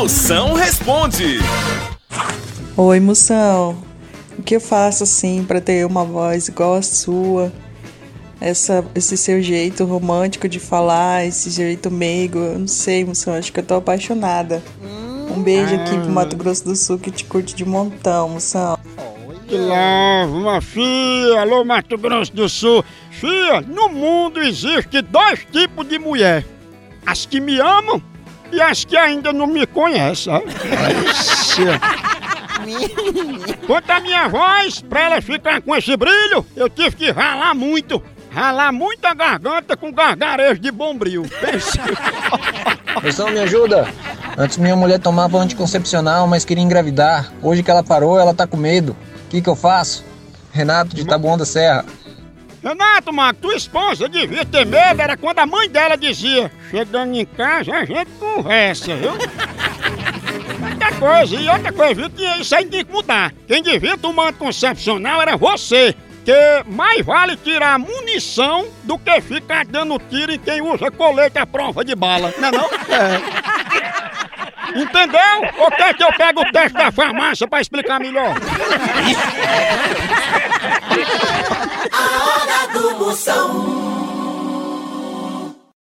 Moção responde. Oi, Moção. O que eu faço assim para ter uma voz igual a sua? Essa, esse seu jeito romântico de falar, esse jeito meigo, eu não sei, Moção, acho que eu tô apaixonada. Um beijo aqui pro Mato Grosso do Sul que te curte de montão, Moção. Que love, uma filha, alô Mato Grosso do Sul. Filha, no mundo existe dois tipos de mulher. As que me amam e as que ainda não me conhecem. Quanto à minha voz, pra ela ficar com esse brilho, eu tive que ralar muito. Ralar muita garganta com gargarejo de bombril. Pessoal, me ajuda. Antes minha mulher tomava anticoncepcional, mas queria engravidar. Hoje que ela parou, ela tá com medo. O que que eu faço? Renato de Tabuão da Serra. Renato, Marco, tua esposa devia ter medo, era quando a mãe dela dizia: Chegando em casa, a gente conversa, viu? Outra coisa, e outra coisa, viu? Que isso aí tem que mudar. Quem devia tomar anticoncepcional era você. Que mais vale tirar munição do que ficar dando tiro em quem usa colete à prova de bala, não é não? Entendeu? Ou quer que eu pegue o teste da farmácia pra explicar melhor? A hora do Moção.